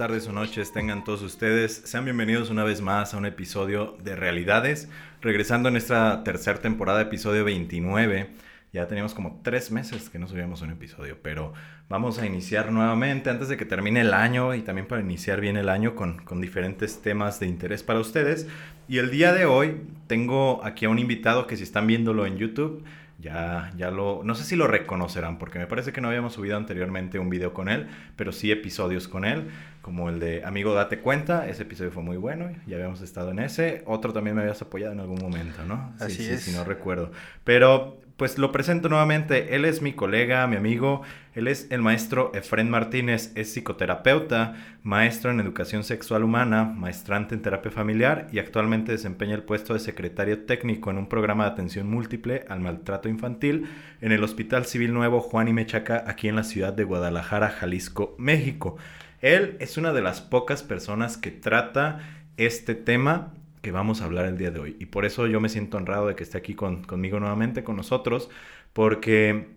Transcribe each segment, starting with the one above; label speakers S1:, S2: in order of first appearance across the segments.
S1: Tardes o noches tengan todos ustedes. Sean bienvenidos una vez más a un episodio de Realidades. Regresando a nuestra tercera temporada, episodio 29. Ya teníamos como tres meses que no subíamos un episodio, pero vamos a iniciar nuevamente antes de que termine el año y también para iniciar bien el año con, con diferentes temas de interés para ustedes. Y el día de hoy tengo aquí a un invitado que si están viéndolo en YouTube, ya, ya lo, no sé si lo reconocerán, porque me parece que no habíamos subido anteriormente un video con él, pero sí episodios con él, como el de Amigo Date Cuenta, ese episodio fue muy bueno, ya habíamos estado en ese, otro también me habías apoyado en algún momento, ¿no?
S2: Así
S1: sí,
S2: es.
S1: Sí, si no recuerdo. Pero pues lo presento nuevamente. Él es mi colega, mi amigo. Él es el maestro Efren Martínez. Es psicoterapeuta, maestro en educación sexual humana, maestrante en terapia familiar y actualmente desempeña el puesto de secretario técnico en un programa de atención múltiple al maltrato infantil en el Hospital Civil Nuevo Juan y Mechaca, aquí en la ciudad de Guadalajara, Jalisco, México. Él es una de las pocas personas que trata este tema que vamos a hablar el día de hoy. Y por eso yo me siento honrado de que esté aquí con, conmigo nuevamente, con nosotros, porque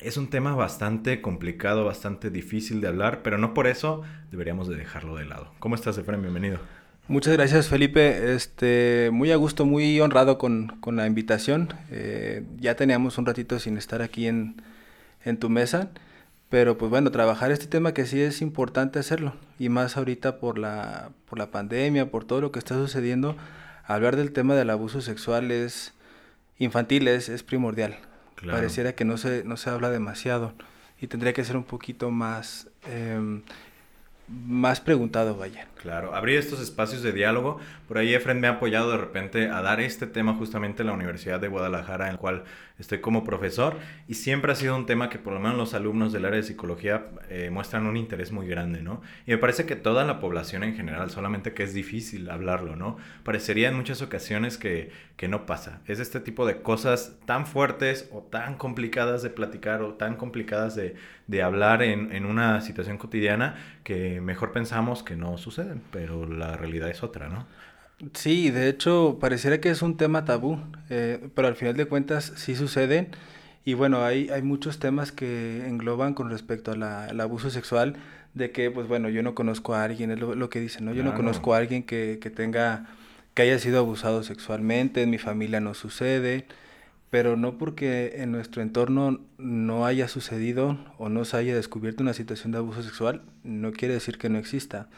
S1: es un tema bastante complicado, bastante difícil de hablar, pero no por eso deberíamos de dejarlo de lado. ¿Cómo estás, Efraín? Bienvenido.
S2: Muchas gracias, Felipe. Este, muy a gusto, muy honrado con, con la invitación. Eh, ya teníamos un ratito sin estar aquí en, en tu mesa, pero pues bueno, trabajar este tema que sí es importante hacerlo, y más ahorita por la, por la pandemia, por todo lo que está sucediendo, hablar del tema del abuso sexual es infantil es, es primordial.
S1: Claro.
S2: Pareciera que no se, no se habla demasiado y tendría que ser un poquito más, eh, más preguntado, vaya.
S1: Claro, abrir estos espacios de diálogo. Por ahí Efren me ha apoyado de repente a dar este tema justamente en la Universidad de Guadalajara, en el cual estoy como profesor. Y siempre ha sido un tema que por lo menos los alumnos del área de psicología eh, muestran un interés muy grande, ¿no? Y me parece que toda la población en general, solamente que es difícil hablarlo, ¿no? Parecería en muchas ocasiones que, que no pasa. Es este tipo de cosas tan fuertes o tan complicadas de platicar o tan complicadas de, de hablar en, en una situación cotidiana que mejor pensamos que no suceden, pero la realidad es otra, ¿no?
S2: Sí, de hecho, pareciera que es un tema tabú, eh, pero al final de cuentas sí suceden. Y bueno, hay, hay muchos temas que engloban con respecto al abuso sexual, de que, pues bueno, yo no conozco a alguien, es lo, lo que dicen, ¿no? Yo no
S1: Claro.
S2: conozco a alguien que, que tenga, que haya sido abusado sexualmente, en mi familia no sucede, pero no porque en nuestro entorno no haya sucedido o no se haya descubierto una situación de abuso sexual, no quiere decir que no exista.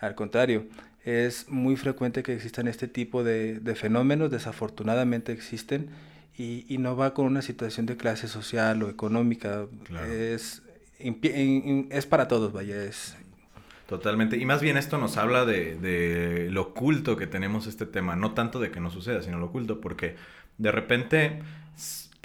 S2: Al contrario, es muy frecuente que existan este tipo de, de fenómenos, desafortunadamente existen, y, y no va con una situación de clase social o económica,
S1: Claro.
S2: es, impie- in- in- es para todos, vaya, es...
S1: Totalmente. Y más bien esto nos habla de, de lo oculto que tenemos este tema. No tanto de que no suceda, sino lo oculto. Porque de repente,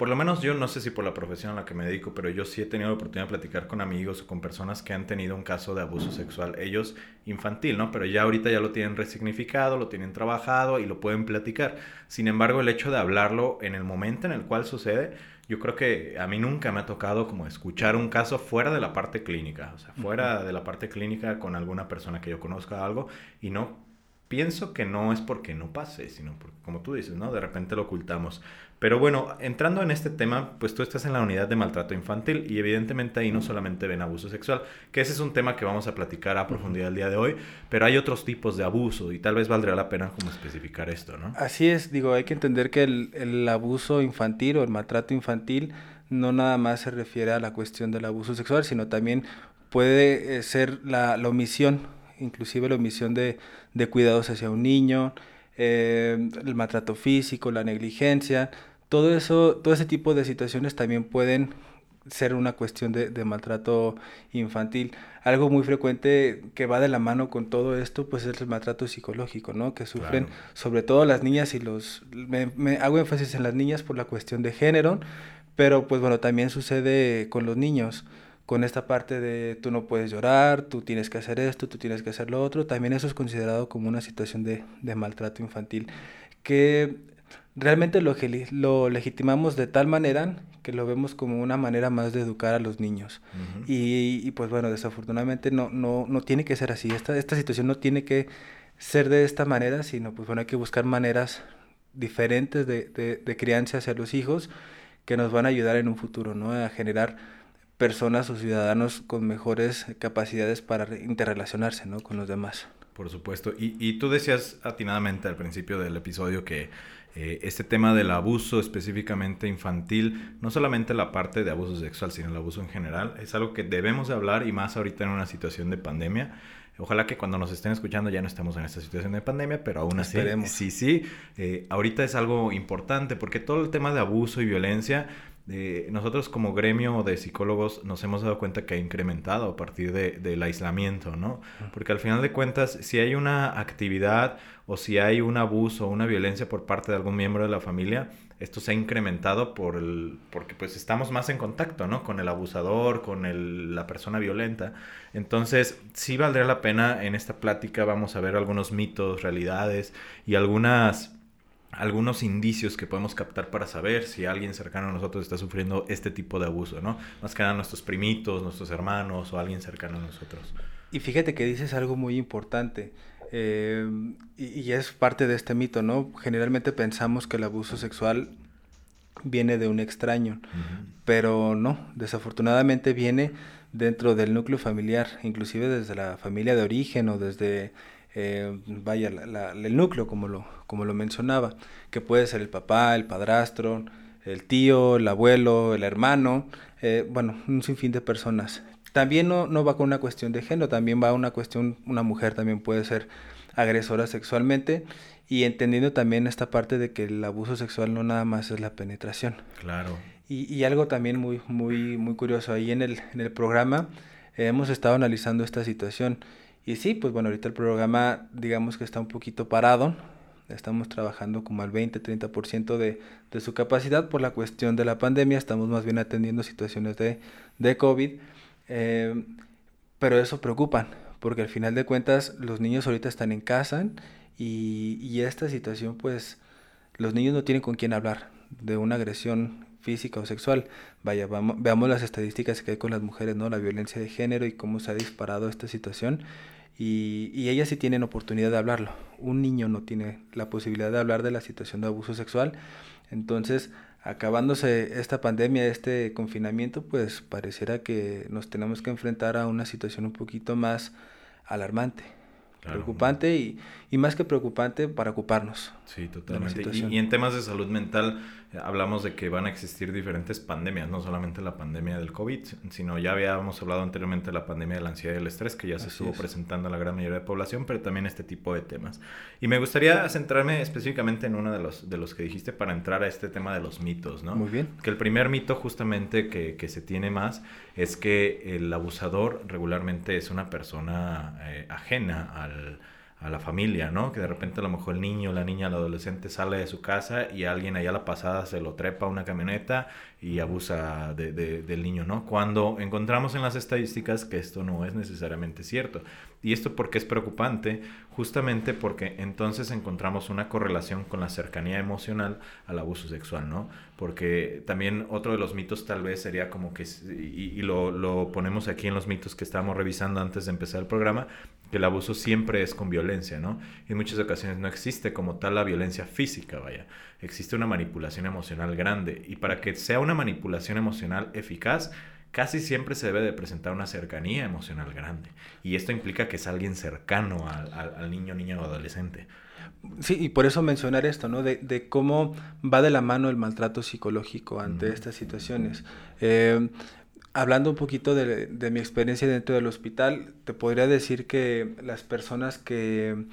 S1: por lo menos yo no sé si por la profesión a la que me dedico, pero yo sí he tenido la oportunidad de platicar con amigos o con personas que han tenido un caso de abuso sexual. Ellos infantil, ¿no? Pero ya ahorita ya lo tienen resignificado, lo tienen trabajado y lo pueden platicar. Sin embargo, el hecho de hablarlo en el momento en el cual sucede, yo creo que a mí nunca me ha tocado como escuchar un caso fuera de la parte clínica, o sea, fuera de la parte clínica con alguna persona que yo conozca algo y no pienso que no es porque no pase, sino porque, como tú dices, ¿no? De repente lo ocultamos. Pero bueno, entrando en este tema, pues tú estás en la unidad de maltrato infantil y evidentemente ahí no solamente ven abuso sexual, que ese es un tema que vamos a platicar a profundidad el día de hoy, pero hay otros tipos de abuso y tal vez valdría la pena como especificar esto, ¿no?
S2: Así es, digo, hay que entender que el, el abuso infantil o el maltrato infantil no nada más se refiere a la cuestión del abuso sexual, sino también puede eh, ser la, la omisión, inclusive la omisión de, de cuidados hacia un niño, eh, el maltrato físico, la negligencia, todo eso, todo ese tipo de situaciones también pueden ser una cuestión de, de maltrato infantil. Algo muy frecuente que va de la mano con todo esto, pues es el maltrato psicológico, ¿no? Que sufren
S1: Claro.
S2: sobre todo las niñas y los... Me, me hago énfasis en las niñas por la cuestión de género, pero pues bueno, también sucede con los niños, con esta parte de tú no puedes llorar, tú tienes que hacer esto, tú tienes que hacer lo otro, también eso es considerado como una situación de, de maltrato infantil, que realmente lo, lo legitimamos de tal manera que lo vemos como una manera más de educar a los niños. y, y, pues bueno, desafortunadamente no, no, no tiene que ser así. Esta, esta situación no tiene que ser de esta manera, sino pues bueno, hay que buscar maneras diferentes de, de, de crianza hacia los hijos que nos van a ayudar en un futuro, ¿no? A generar personas o ciudadanos con mejores capacidades para interrelacionarse, ¿no? Con los demás.
S1: Por supuesto. Y, y tú decías atinadamente al principio del episodio que eh, este tema del abuso específicamente infantil, no solamente la parte de abuso sexual, sino el abuso en general, es algo que debemos de hablar y más ahorita en una situación de pandemia. Ojalá que cuando nos estén escuchando ya no estemos en esta situación de pandemia, pero aún así, sí, sí, eh, ahorita es algo importante porque todo el tema de abuso y violencia nosotros como gremio de psicólogos nos hemos dado cuenta que ha incrementado a partir de, del aislamiento, ¿no? Porque al final de cuentas, si hay una actividad o si hay un abuso o una violencia por parte de algún miembro de la familia, esto se ha incrementado por el, porque pues estamos más en contacto, ¿no? Con el abusador, con el, la persona violenta. Entonces, sí valdría la pena en esta plática, vamos a ver algunos mitos, realidades y algunas algunos indicios que podemos captar para saber si alguien cercano a nosotros está sufriendo este tipo de abuso, ¿no? Más que nada nuestros primitos, nuestros hermanos o alguien cercano a nosotros.
S2: Y fíjate que dices algo muy importante. Eh, y, es parte de este mito, ¿no? Generalmente pensamos que el abuso sexual viene de un extraño, pero no, desafortunadamente viene dentro del núcleo familiar, inclusive desde la familia de origen o desde eh, vaya, el núcleo, como lo, como lo mencionaba, que puede ser el papá, el padrastro, el tío, el abuelo, el hermano, eh, bueno, un sinfín de personas. También no, no va con una cuestión de género, también va una cuestión, una mujer también puede ser agresora sexualmente y entendiendo también esta parte de que el abuso sexual no nada más es la penetración.
S1: Claro.
S2: Y, y algo también muy, muy, muy curioso, ahí en el, en el programa hemos estado analizando esta situación y sí, pues bueno, ahorita el programa digamos que está un poquito parado, estamos trabajando como al 20-30% de, de su capacidad por la cuestión de la pandemia, estamos más bien atendiendo situaciones de, de COVID, eh, pero eso preocupa, porque al final de cuentas los niños ahorita están en casa y, y esta situación pues los niños no tienen con quién hablar de una agresión física o sexual. Vaya, vamos, veamos las estadísticas que hay con las mujeres, ¿no? La violencia de género y cómo se ha disparado esta situación. Y, y, ellas sí tienen oportunidad de hablarlo. Un niño no tiene la posibilidad de hablar de la situación de abuso sexual. Entonces, acabándose esta pandemia, este confinamiento, pues pareciera que nos tenemos que enfrentar a una situación un poquito más alarmante. Preocupante y, y, más que preocupante para ocuparnos.
S1: Sí, totalmente. Y, y, en temas de salud mental, hablamos de que van a existir diferentes pandemias, no solamente la pandemia del COVID, sino ya habíamos hablado anteriormente de la pandemia de la ansiedad y el estrés, que ya se estuvo presentando a la gran mayoría de la población, pero también este tipo de temas. Y me gustaría centrarme específicamente en uno de los, de los que dijiste para entrar a este tema de los mitos, ¿no?
S2: Muy bien.
S1: Que el primer mito justamente que, que se tiene más es que el abusador regularmente es una persona eh, ajena al a la familia, ¿no? Que de repente a lo mejor el niño, la niña, el adolescente sale de su casa y alguien allá a la pasada se lo trepa a una camioneta y abusa de, del niño, ¿no? Cuando encontramos en las estadísticas que esto no es necesariamente cierto. Y esto porque es preocupante, justamente porque entonces encontramos una correlación con la cercanía emocional al abuso sexual, ¿no? Porque también otro de los mitos tal vez sería como que, y, y lo, lo ponemos aquí en los mitos que estábamos revisando antes de empezar el programa, que el abuso siempre es con violencia, ¿no? Y en muchas ocasiones no existe como tal la violencia física, vaya. Existe una manipulación emocional grande. Y para que sea una manipulación emocional eficaz, casi siempre se debe de presentar una cercanía emocional grande. Y esto implica que es alguien cercano al, al, al niño, niña o adolescente.
S2: Sí, y por eso mencionar esto, ¿no? De, de, cómo va de la mano el maltrato psicológico ante estas situaciones. Eh, Hablando un poquito de, de, mi experiencia dentro del hospital, te podría decir que las personas que,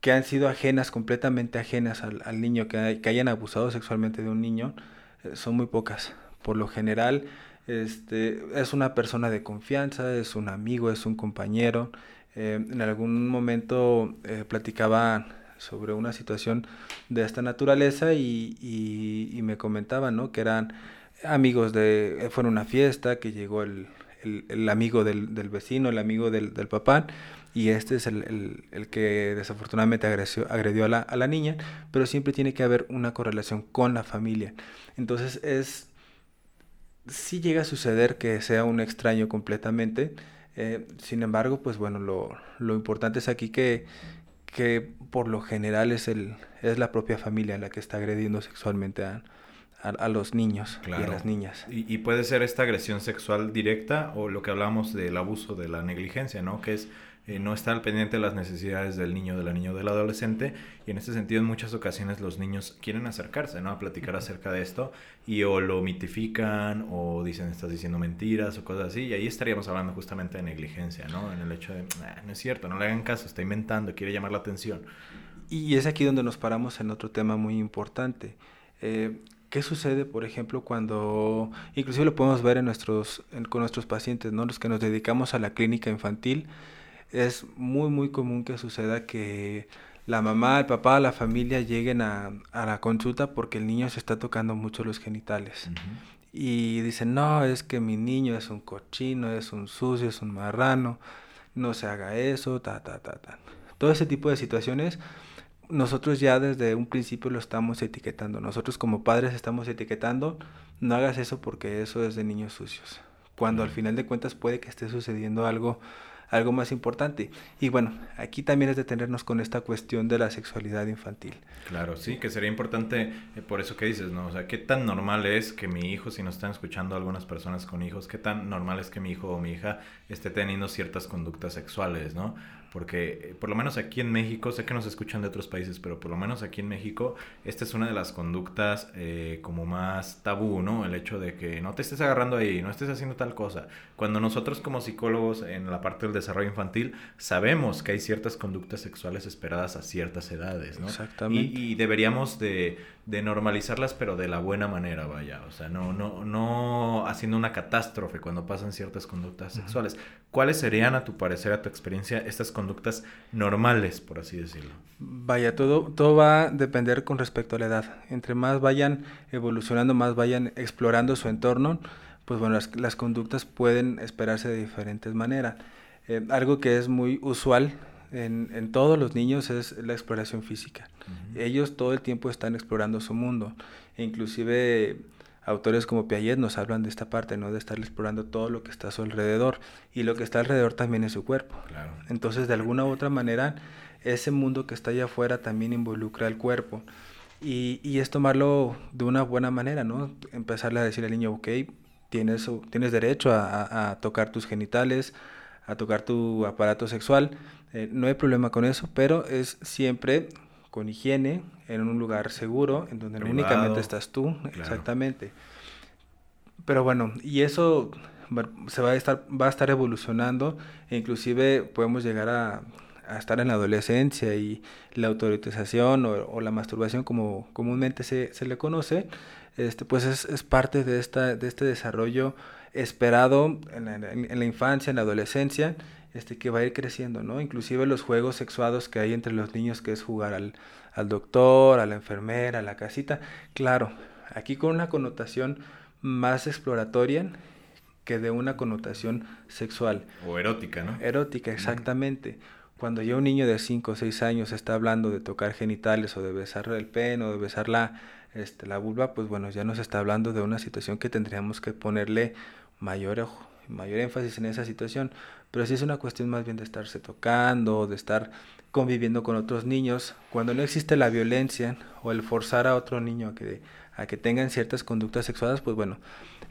S2: que han sido ajenas, completamente ajenas al, al niño, que, que, hayan abusado sexualmente de un niño, eh, son muy pocas. Por lo general, este, es una persona de confianza, es un amigo, es un compañero. Eh, en algún momento eh, platicaba sobre una situación de esta naturaleza y, y, y me comentaban ¿no? que eran amigos de, fue una fiesta, que llegó el, el, amigo del, del, vecino, el amigo del, del papá, y este es el, el que desafortunadamente agredió, agredió a, la, a la niña, pero siempre tiene que haber una correlación con la familia. Entonces es, sí llega a suceder que sea un extraño completamente, eh, sin embargo, pues bueno, lo, lo importante es aquí que, que por lo general es, el, es la propia familia la que está agrediendo sexualmente a, a, los niños y a las niñas.
S1: Y, y, puede ser esta agresión sexual directa o lo que hablamos del abuso de la negligencia, ¿no? Que es eh, no está al pendiente de las necesidades del niño, de la niña o del adolescente. Y en este sentido, en muchas ocasiones los niños quieren acercarse, ¿no? A platicar acerca de esto y o lo mitifican o dicen estás diciendo mentiras o cosas así. Y ahí estaríamos hablando justamente de negligencia, ¿no? En el hecho de, ah, no es cierto, no le hagan caso, está inventando, quiere llamar la atención.
S2: Y es aquí donde nos paramos en otro tema muy importante. Eh, ¿Qué sucede, por ejemplo, cuando, inclusive lo podemos ver en nuestros, con nuestros pacientes, ¿no? los que nos dedicamos a la clínica infantil, es muy, muy común que suceda que la mamá, el papá, la familia lleguen a, a la consulta porque el niño se está tocando mucho los genitales. Y dicen, no, es que mi niño es un cochino, es un sucio, es un marrano, no se haga eso, ta, ta, ta, ta. Todo ese tipo de situaciones, nosotros ya desde un principio lo estamos etiquetando. Nosotros como padres estamos etiquetando, no hagas eso porque eso es de niños sucios. Cuando al final de cuentas puede que esté sucediendo algo algo más importante. Y bueno, aquí también es detenernos con esta cuestión de la sexualidad infantil.
S1: Claro, sí, que sería importante, eh, por eso que dices, ¿no? O sea, ¿qué tan normal es que mi hijo, si nos están escuchando algunas personas con hijos, qué tan normal es que mi hijo o mi hija esté teniendo ciertas conductas sexuales, ¿no? Porque eh, por lo menos aquí en México, sé que nos escuchan de otros países, pero por lo menos aquí en México, esta es una de las conductas eh, como más tabú, ¿no? El hecho de que no te estés agarrando ahí, no estés haciendo tal cosa. Cuando nosotros como psicólogos en la parte del desarrollo infantil sabemos que hay ciertas conductas sexuales esperadas a ciertas edades, ¿no? Exactamente. Y, deberíamos de, de, normalizarlas, pero de la buena manera, vaya. O sea, no, no, no haciendo una catástrofe cuando pasan ciertas conductas sexuales. ¿Cuáles serían, a tu parecer, a tu experiencia, estas conductas normales, por así decirlo.
S2: Vaya, todo, todo va a depender con respecto a la edad. Entre más vayan evolucionando, más vayan explorando su entorno, pues bueno, las, conductas pueden esperarse de diferentes maneras. Eh, algo que es muy usual en, en, todos los niños es la exploración física. Ellos todo el tiempo están explorando su mundo. E inclusive autores como Piaget nos hablan de esta parte, ¿no? De estar explorando todo lo que está a su alrededor. Y lo que está alrededor también es su cuerpo. Entonces, de alguna u otra manera, ese mundo que está allá afuera también involucra el cuerpo. Y, y es tomarlo de una buena manera, ¿no? Empezarle a decir al niño, ok, tienes, tienes derecho a, a, tocar tus genitales, a tocar tu aparato sexual. Eh, no hay problema con eso, pero es siempre con higiene, en un lugar seguro, en donde únicamente estás tú, exactamente. Pero bueno, y eso se va a estar, va a estar evolucionando, e inclusive podemos llegar a, estar en la adolescencia y la autorización o, la masturbación como comúnmente se, se le conoce, este, pues es, es, parte de, esta, de este desarrollo esperado en la, en la infancia, en la adolescencia, este, que va a ir creciendo, ¿no? Inclusive los juegos sexuados que hay entre los niños, que es jugar al, al doctor, a la enfermera, a la casita, claro, aquí con una connotación más exploratoria que de una connotación sexual.
S1: O erótica, ¿no?
S2: Erótica, exactamente. Cuando ya un niño de 5 o 6 años está hablando de tocar genitales o de besar el pene o de besar la, este, la vulva, pues bueno, ya nos está hablando de una situación que tendríamos que ponerle mayor mayor énfasis en esa situación, pero sí es una cuestión más bien de estarse tocando, de estar conviviendo con otros niños, cuando no existe la violencia o el forzar a otro niño a que, a que tengan ciertas conductas sexuales, pues bueno,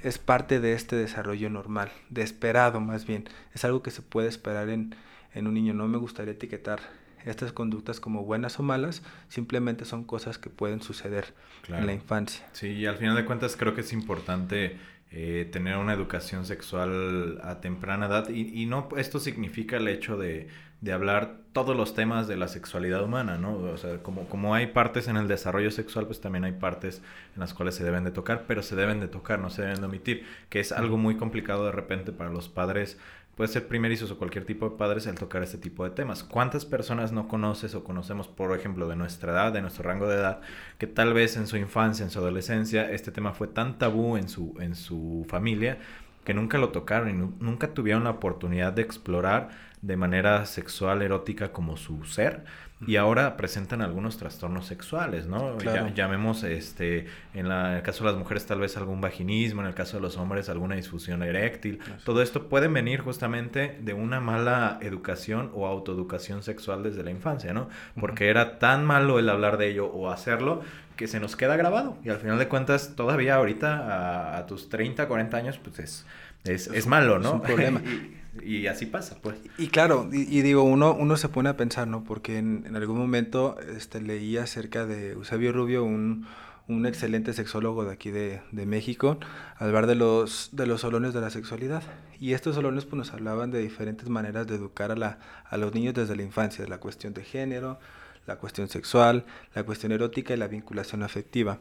S2: es parte de este desarrollo normal, de esperado más bien, es algo que se puede esperar en, en un niño, no me gustaría etiquetar estas conductas como buenas o malas, simplemente son cosas que pueden suceder en la infancia.
S1: Sí, y al final de cuentas creo que es importante eh, tener una educación sexual a temprana edad y, y, no esto significa el hecho de, de, hablar todos los temas de la sexualidad humana, ¿no? O sea, como, como hay partes en el desarrollo sexual, pues también hay partes en las cuales se deben de tocar, pero se deben de tocar, no se deben de omitir, que es algo muy complicado de repente para los padres puede ser primerizos o cualquier tipo de padres el tocar este tipo de temas. ¿Cuántas personas no conoces o conocemos, por ejemplo, de nuestra edad, de nuestro rango de edad, que tal vez en su infancia, en su adolescencia, este tema fue tan tabú en su, en su familia que nunca lo tocaron y nunca tuvieron la oportunidad de explorar de manera sexual, erótica como su ser y ahora presentan algunos trastornos sexuales, ¿no? llamemos, este, en, el caso de las mujeres tal vez algún vaginismo, en el caso de los hombres alguna disfusión eréctil. Todo esto puede venir justamente de una mala educación o autoeducación sexual desde la infancia, ¿no? Porque era tan malo el hablar de ello o hacerlo que se nos queda grabado. Y al final de cuentas, todavía ahorita, a, tus 30, 40 años, pues es, es, es, malo, ¿no?
S2: Es un problema.
S1: Y así pasa, pues.
S2: Y, claro, y, digo, uno, uno se pone a pensar, ¿no? Porque en, algún momento este, leí acerca de Eusebio Rubio, un, un excelente sexólogo de aquí de, de, México, al hablar de los, de los solones de la sexualidad. Y estos solones pues, nos hablaban de diferentes maneras de educar a, la, a los niños desde la infancia, de la cuestión de género, la cuestión sexual, la cuestión erótica y la vinculación afectiva.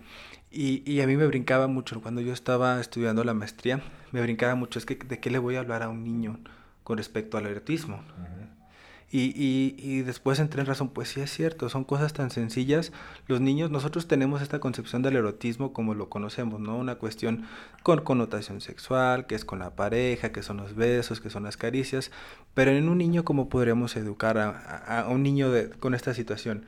S2: Y, y, a mí me brincaba mucho, cuando yo estaba estudiando la maestría, me brincaba mucho, es que de qué le voy a hablar a un niño con respecto al erotismo. y, y, y, después entré en razón, pues sí es cierto, son cosas tan sencillas. Los niños, nosotros tenemos esta concepción del erotismo como lo conocemos, ¿no? Una cuestión con connotación sexual, que es con la pareja, que son los besos, que son las caricias. Pero en un niño, ¿cómo podríamos educar a, a un niño de, con esta situación?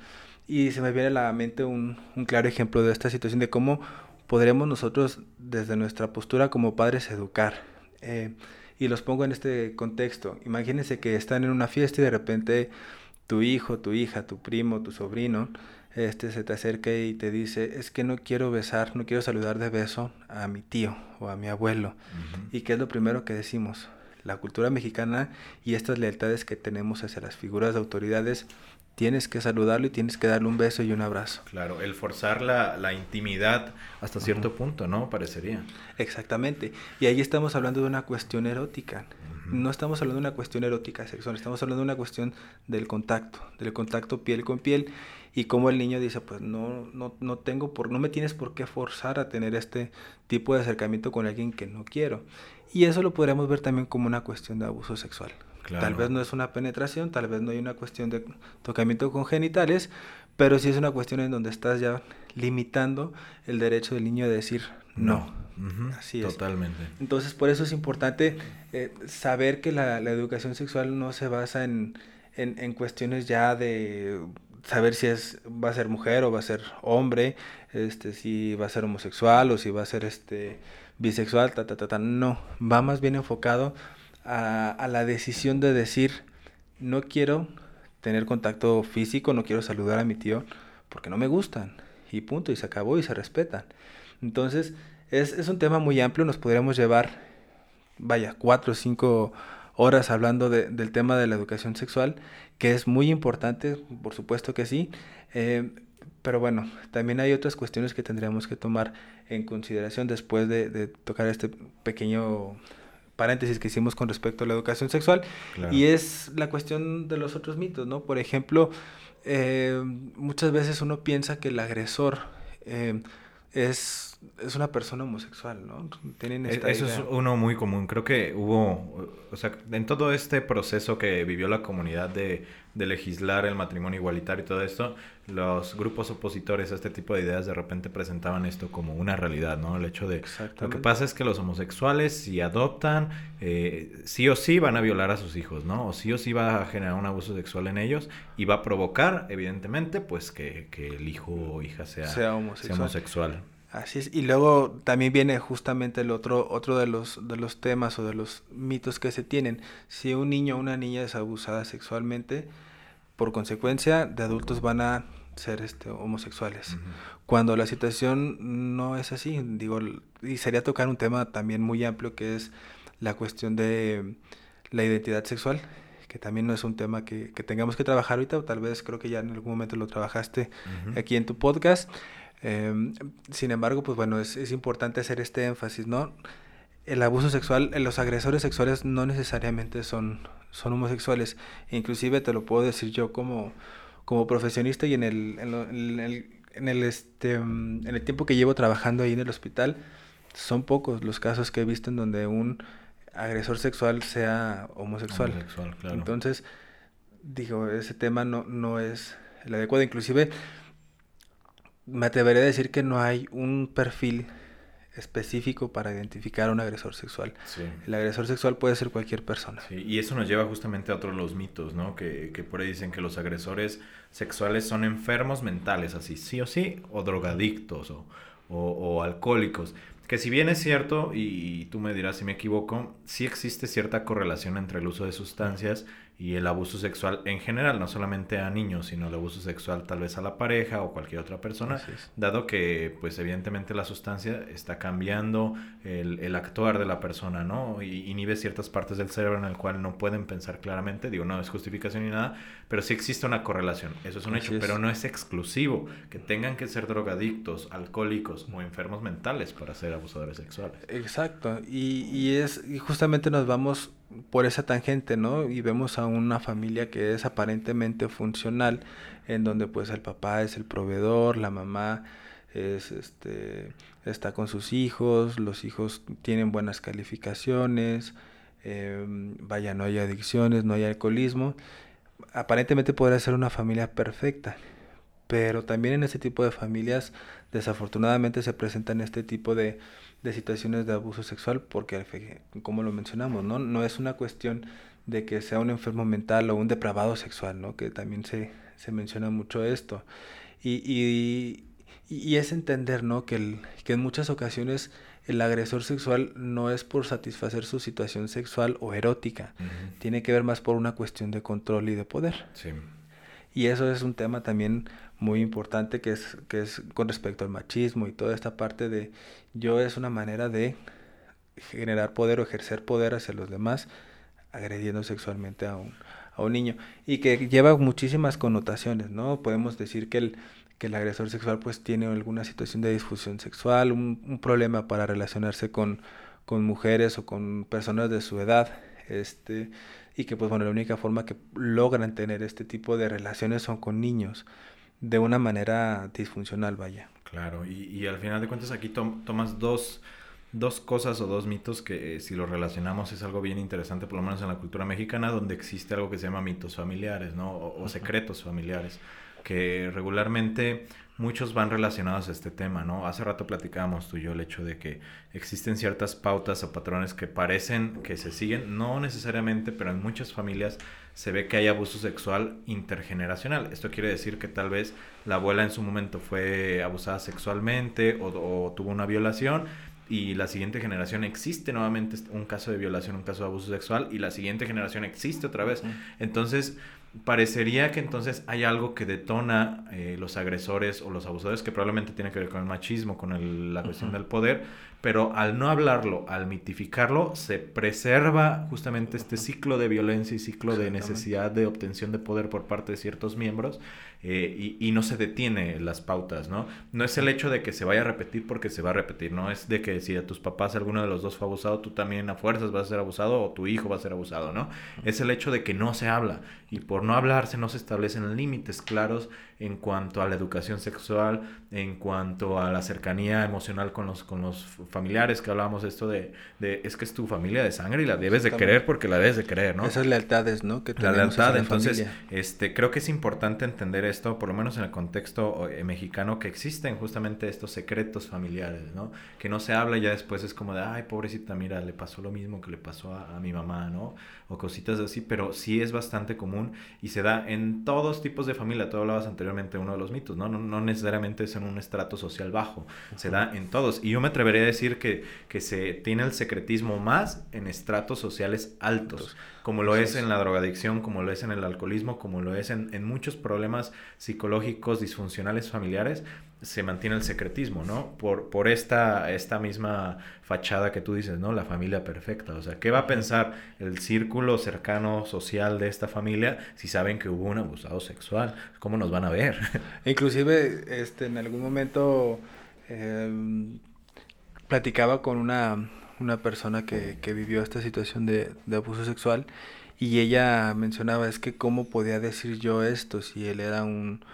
S2: Y se me viene a la mente un, un claro ejemplo de esta situación, de cómo podremos nosotros, desde nuestra postura como padres, educar. Eh, y los pongo en este contexto. Imagínense que están en una fiesta y de repente tu hijo, tu hija, tu primo, tu sobrino, este se te acerca y te dice, es que no quiero besar, no quiero saludar de beso a mi tío o a mi abuelo. ¿Y qué es lo primero que decimos? La cultura mexicana y estas lealtades que tenemos hacia las figuras de autoridades tienes que saludarlo y tienes que darle un beso y un abrazo.
S1: Claro, el forzar la, la intimidad hasta cierto punto, ¿no? Parecería.
S2: Exactamente. Y ahí estamos hablando de una cuestión erótica. No estamos hablando de una cuestión erótica sexual, estamos hablando de una cuestión del contacto, del contacto piel con piel y como el niño dice, pues no, no, no tengo por, no me tienes por qué forzar a tener este tipo de acercamiento con alguien que no quiero. Y eso lo podríamos ver también como una cuestión de abuso sexual. Tal vez no es una penetración, tal vez no hay una cuestión de tocamiento con genitales, pero sí es una cuestión en donde estás ya limitando el derecho del niño a decir no.
S1: Así es. Totalmente.
S2: Entonces, por eso es importante eh, saber que la, educación sexual no se basa en, en, cuestiones ya de saber si es va a ser mujer o va a ser hombre, este si va a ser homosexual o si va a ser este bisexual, ta ta ta, ta. no, va más bien enfocado a, la decisión de decir, no quiero tener contacto físico, no quiero saludar a mi tío porque no me gustan. Y punto, y se acabó y se respetan. Entonces, es, un tema muy amplio, nos podríamos llevar, vaya, cuatro o cinco horas hablando del tema de la educación sexual, que es muy importante, por supuesto que sí, eh, pero bueno, también hay otras cuestiones que tendríamos que tomar en consideración después de tocar este pequeño paréntesis que hicimos con respecto a la educación sexual y es la cuestión de los otros mitos, ¿no? Por ejemplo, eh, muchas veces uno piensa que el agresor eh, es, es una persona homosexual, ¿no?
S1: Tienen e, esta Eso es uno muy común. Creo que hubo, o sea, en todo este proceso que vivió la comunidad de, de legislar el matrimonio igualitario y todo esto, los grupos opositores a este tipo de ideas de repente presentaban esto como una realidad, ¿no? El hecho de... Lo que pasa es que los homosexuales si adoptan, eh, sí o sí van a violar a sus hijos, ¿no? O sí o sí va a generar un abuso sexual en ellos y va a provocar, evidentemente, pues que, que el hijo o hija sea, sea homosexual.
S2: Así es. Y luego también viene justamente el otro, otro de los, de los temas o de los mitos que se tienen. Si un niño o una niña es abusada sexualmente, por consecuencia de adultos van a ser este, homosexuales. Cuando la situación no es así, digo, y sería tocar un tema también muy amplio que es la cuestión de la identidad sexual, que también no es un tema que, que tengamos que trabajar ahorita, o tal vez creo que ya en algún momento lo trabajaste aquí en tu podcast. Em, sin embargo, pues bueno, es, es importante hacer este énfasis, ¿no? el abuso sexual, los agresores sexuales no necesariamente son, son homosexuales. Inclusive te lo puedo decir yo como, como profesionista y en el, en, el, en, el, este, en el tiempo que llevo trabajando ahí en el hospital, son pocos los casos que he visto en donde un agresor sexual sea homosexual. Entonces, digo, ese tema no, no es el adecuado. Inclusive, me atreveré a decir que no hay un perfil específico para identificar a un agresor sexual. El agresor sexual puede ser cualquier persona.
S1: Sí, y eso nos lleva justamente a otros los mitos, ¿no? Que, que, por ahí dicen que los agresores sexuales son enfermos mentales, así, sí o sí, o drogadictos, o, o, alcohólicos. Que si bien es cierto, y, y tú me dirás si me equivoco, sí existe cierta correlación entre el uso de sustancias y el abuso sexual en general, no solamente a niños, sino el abuso sexual tal vez a la pareja o cualquier otra persona, dado que pues evidentemente la sustancia está cambiando el, el, actuar de la persona, ¿no? Y inhibe ciertas partes del cerebro en el cual no pueden pensar claramente, digo, no es justificación ni nada, pero sí existe una correlación, eso es un hecho, pero no es exclusivo que tengan que ser drogadictos, alcohólicos o enfermos mentales para ser abusadores sexuales.
S2: Exacto, y, y es, y justamente nos vamos por esa tangente, ¿no? Y vemos a una familia que es aparentemente funcional, en donde pues el papá es el proveedor, la mamá es este está con sus hijos, los hijos tienen buenas calificaciones, em, vaya, no hay adicciones, no hay alcoholismo. Aparentemente podría ser una familia perfecta, pero también en este tipo de familias desafortunadamente se presentan este tipo de, de situaciones de abuso sexual porque, como lo mencionamos, ¿no? no es una cuestión de que sea un enfermo mental o un depravado sexual, ¿no? que también se, se menciona mucho esto. Y, y, y es entender ¿no? que, el, que en muchas ocasiones el agresor sexual no es por satisfacer su situación sexual o erótica, tiene que ver más por una cuestión de control y de poder. Sí. Y eso es un tema también muy importante que es, que es con respecto al machismo y toda esta parte de yo es una manera de generar poder o ejercer poder hacia los demás agrediendo sexualmente a un, a un niño y que lleva muchísimas connotaciones, ¿no? Podemos decir que el, que el agresor sexual pues tiene alguna situación de disfunción sexual, un, un problema para relacionarse con, con mujeres o con personas de su edad, este, y que pues bueno, la única forma que logran tener este tipo de relaciones son con niños de una manera disfuncional, vaya.
S1: Claro, y, y al final de cuentas aquí tomas dos, dos cosas o dos mitos que eh, si los relacionamos es algo bien interesante, por lo menos en la cultura mexicana, donde existe algo que se llama mitos familiares, ¿no? O, secretos familiares, que regularmente muchos van relacionados a este tema, ¿no? Hace rato platicábamos tú y yo el hecho de que existen ciertas pautas o patrones que parecen que se siguen, no necesariamente, pero en muchas familias se ve que hay abuso sexual intergeneracional. Esto quiere decir que tal vez la abuela en su momento fue abusada sexualmente o, tuvo una violación y la siguiente generación existe nuevamente un caso de violación, un caso de abuso sexual y la siguiente generación existe otra vez. Entonces, parecería que entonces hay algo que detona eh, los agresores o los abusadores que probablemente tiene que ver con el machismo, con la cuestión del poder, pero al no hablarlo, al mitificarlo, se preserva justamente este ciclo de violencia y ciclo de necesidad de obtención de poder por parte de ciertos miembros eh, y, no se detiene las pautas, ¿no? No es el hecho de que se vaya a repetir porque se va a repetir, no es de que si a tus papás alguno de los dos fue abusado, tú también a fuerzas vas a ser abusado o tu hijo va a ser abusado, ¿no? Es el hecho de que no se habla y por no hablarse no se establecen límites claros en cuanto a la educación sexual, en cuanto a la cercanía emocional con los, con los familiares, que hablábamos esto de, de es que es tu familia de sangre y la debes de querer porque la debes de querer, ¿no?
S2: Esas lealtades, ¿no?
S1: Que la lealtad, entonces, este, creo que es importante entender esto, por lo menos en el contexto eh, mexicano, que existen justamente estos secretos familiares, ¿no? Que no se habla y ya después es como de, ay, pobrecita, mira, le pasó lo mismo que le pasó a, a mi mamá, ¿no? O cositas así, pero sí es bastante común y se da en todos tipos de familia, tú hablabas anteriormente uno de los mitos, ¿no? No, necesariamente es en un estrato social bajo, se da en todos. Y yo me atrevería a decir que, que se tiene el secretismo más en estratos sociales altos, como lo es en la drogadicción, como lo es en el alcoholismo, como lo es en, en muchos problemas psicológicos disfuncionales familiares, se mantiene el secretismo, ¿no? Por, por esta, esta misma fachada que tú dices, ¿no? La familia perfecta. O sea, ¿qué va a pensar el círculo cercano social de esta familia si saben que hubo un abusado sexual? ¿Cómo nos van a ver?
S2: Inclusive, este, en algún momento em, platicaba con una, una persona que, que, vivió esta situación de, de abuso sexual y ella mencionaba, es que cómo podía decir yo esto si él era un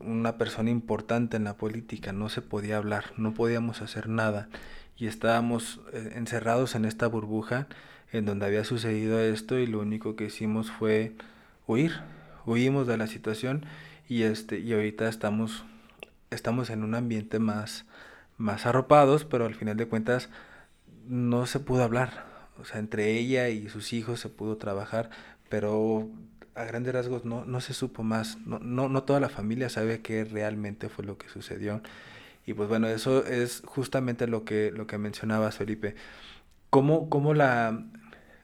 S2: una persona importante en la política, no se podía hablar, no podíamos hacer nada y estábamos eh, encerrados en esta burbuja en donde había sucedido esto y lo único que hicimos fue huir, huimos de la situación y este y ahorita estamos estamos en un ambiente más más arropados, pero al final de cuentas no se pudo hablar. O sea, entre ella y sus hijos se pudo trabajar, pero a grandes rasgos no, no se supo más. No, no, no toda la familia sabe qué realmente fue lo que sucedió. Y pues bueno, eso es justamente lo que, lo que mencionabas, Felipe. Cómo, cómo la,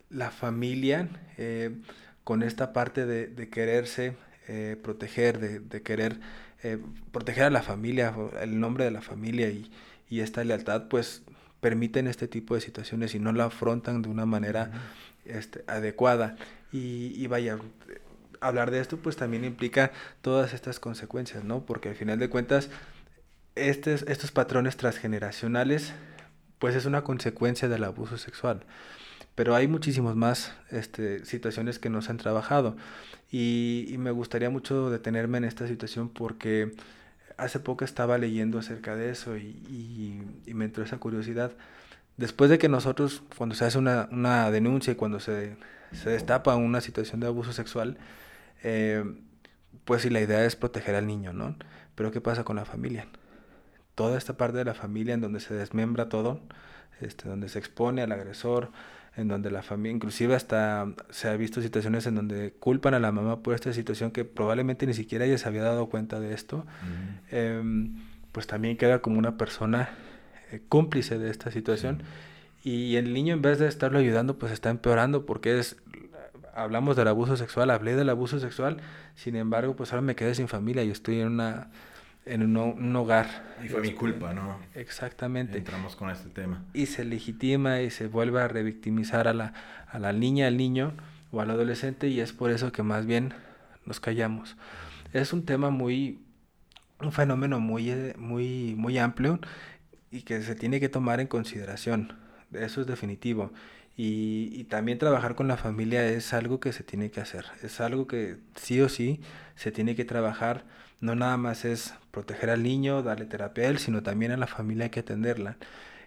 S2: la familia, eh, con esta parte de, de quererse eh, proteger, de, de querer eh, proteger a la familia, el nombre de la familia y, y, esta lealtad, pues permiten este tipo de situaciones y no la afrontan de una manera este, adecuada. Y, y, vaya, hablar de esto pues también implica todas estas consecuencias, ¿no? Porque al final de cuentas, estos, estos patrones transgeneracionales pues es una consecuencia del abuso sexual. Pero hay muchísimas más este, situaciones que nos han trabajado. Y, y, me gustaría mucho detenerme en esta situación porque hace poco estaba leyendo acerca de eso y, y, y, me entró esa curiosidad. Después de que nosotros, cuando se hace una, una denuncia y cuando se, se, destapa una situación de abuso sexual, eh, pues si la idea es proteger al niño, ¿no? Pero ¿qué pasa con la familia? Toda esta parte de la familia en donde se desmembra todo, este, donde se expone al agresor, en donde la familia, inclusive hasta se ha visto situaciones en donde culpan a la mamá por esta situación que probablemente ni siquiera ella se había dado cuenta de esto, uh -huh. eh, pues también queda como una persona eh, cómplice de esta situación. Y el niño en vez de estarlo ayudando pues está empeorando porque es hablamos del abuso sexual, hablé del abuso sexual, sin embargo pues ahora me quedé sin familia y estoy en una en un, un, hogar.
S1: Y fue mi culpa, ¿no?
S2: Exactamente.
S1: Entramos con este tema.
S2: Y se legitima y se vuelve a revictimizar a la, a la niña, al niño o al adolescente y es por eso que más bien nos callamos. Es un tema muy, un fenómeno muy, muy, muy amplio y que se tiene que tomar en consideración. Eso es definitivo. Y, y, también trabajar con la familia es algo que se tiene que hacer. Es algo que sí o sí se tiene que trabajar no nada más es proteger al niño, darle terapia a él, sino también a la familia hay que atenderla.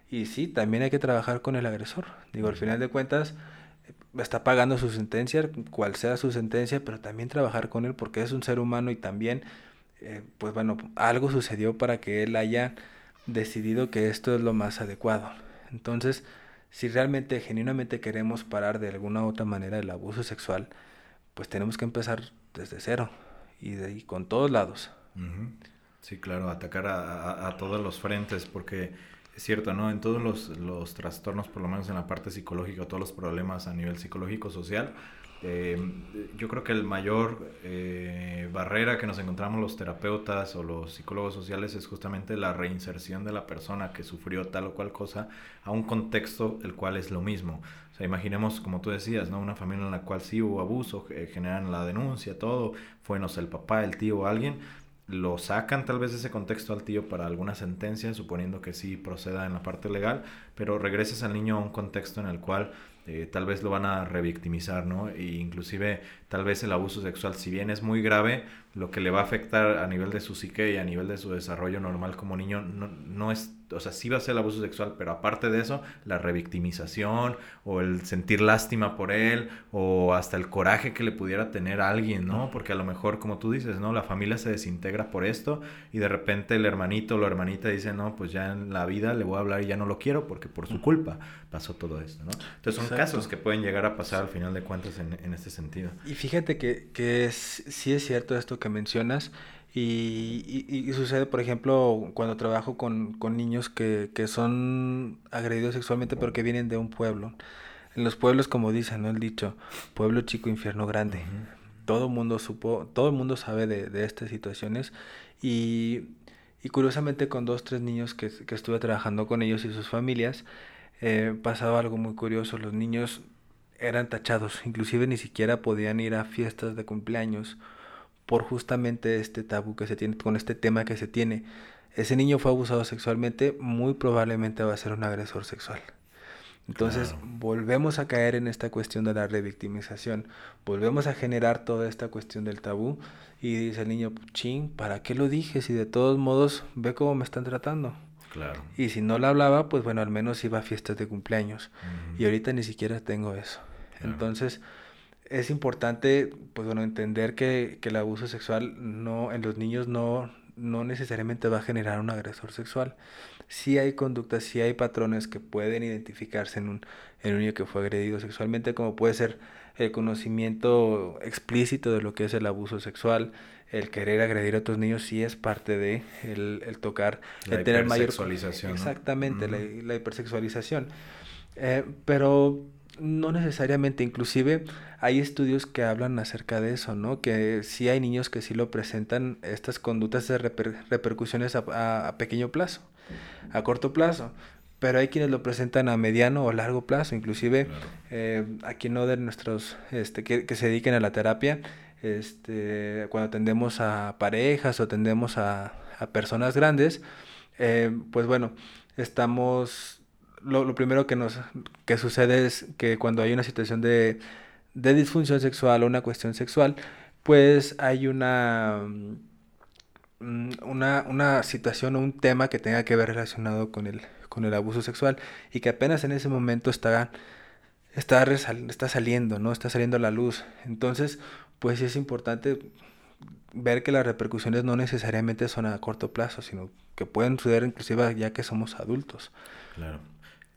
S2: Y sí, también hay que trabajar con el agresor. Digo, al final de cuentas, está pagando su sentencia, cual sea su sentencia, pero también trabajar con él porque es un ser humano y también, eh, pues bueno, algo sucedió para que él haya decidido que esto es lo más adecuado. Entonces, si realmente, genuinamente queremos parar de alguna u otra manera el abuso sexual, pues tenemos que empezar desde cero y de ahí con todos lados.
S1: Sí, claro, atacar a, a, a, todos los frentes, porque es cierto, ¿no? En todos los, los, trastornos, por lo menos en la parte psicológica, todos los problemas a nivel psicológico, social, eh, yo creo que el mayor eh, barrera que nos encontramos los terapeutas o los psicólogos sociales es justamente la reinserción de la persona que sufrió tal o cual cosa a un contexto el cual es lo mismo. O sea, imaginemos, como tú decías, ¿no? Una familia en la cual sí hubo abuso, eh, generan la denuncia, todo, fue, no el papá, el tío alguien, lo sacan tal vez ese contexto al tío para alguna sentencia, suponiendo que sí proceda en la parte legal, pero regresas al niño a un contexto en el cual eh, tal vez lo van a revictimizar, ¿no? E inclusive tal vez el abuso sexual, si bien es muy grave, lo que le va a afectar a nivel de su psique y a nivel de su desarrollo normal como niño no, no es o sea, sí va a ser el abuso sexual, pero aparte de eso, la revictimización o el sentir lástima por él o hasta el coraje que le pudiera tener a alguien, ¿no? Porque a lo mejor, como tú dices, ¿no? La familia se desintegra por esto y de repente el hermanito o la hermanita dice, no, pues ya en la vida le voy a hablar y ya no lo quiero porque por su culpa pasó todo esto, ¿no? Entonces son Exacto. casos que pueden llegar a pasar al final de cuentas en, en este sentido.
S2: Y fíjate que, que es, sí es cierto esto que mencionas. Y, y, y, sucede, por ejemplo, cuando trabajo con, con niños que, que, son agredidos sexualmente, pero que vienen de un pueblo. En los pueblos, como dicen, ¿no? El dicho, pueblo chico, infierno grande. Uh -huh. Todo el mundo supo, todo el mundo sabe de, de estas situaciones. Y, y, curiosamente, con dos, tres niños que, que, estuve trabajando con ellos y sus familias, eh, pasaba algo muy curioso. Los niños eran tachados, inclusive ni siquiera podían ir a fiestas de cumpleaños por justamente este tabú que se tiene, con este tema que se tiene. Ese niño fue abusado sexualmente, muy probablemente va a ser un agresor sexual. Entonces claro. volvemos a caer en esta cuestión de la revictimización, volvemos a generar toda esta cuestión del tabú y dice el niño, ching, ¿para qué lo dije si de todos modos ve cómo me están tratando?
S1: Claro.
S2: Y si no la hablaba, pues bueno, al menos iba a fiestas de cumpleaños. Uh -huh. Y ahorita ni siquiera tengo eso. Claro. Entonces, es importante pues bueno entender que, que, el abuso sexual no en los niños no no necesariamente va a generar un agresor sexual. Sí hay conductas, sí hay patrones que pueden identificarse en un, en un niño que fue agredido sexualmente, como puede ser el conocimiento explícito de lo que es el abuso sexual, el querer agredir a otros niños sí es parte de el, tocar, el tener mayor... Exactamente, la, la, hipersexualización. Eh, pero no necesariamente, inclusive hay estudios que hablan acerca de eso, ¿no? Que sí hay niños que sí lo presentan estas conductas de repercusiones a, pequeño plazo, a corto plazo, pero hay quienes lo presentan a mediano o largo plazo, inclusive eh, aquí no de nuestros, este, que, que se dediquen a la terapia, este, cuando atendemos a parejas o atendemos a, personas grandes, eh, pues bueno, estamos, lo, primero que nos que sucede es que cuando hay una situación de, disfunción sexual o una cuestión sexual, pues hay una, mm, una, una situación o un tema que tenga que ver relacionado con el, con el abuso sexual y que apenas en ese momento está, está, está saliendo, ¿no? Está saliendo a la luz. Entonces, pues es importante ver que las repercusiones no necesariamente son a corto plazo, sino que pueden suceder inclusive ya que somos adultos.
S1: Claro.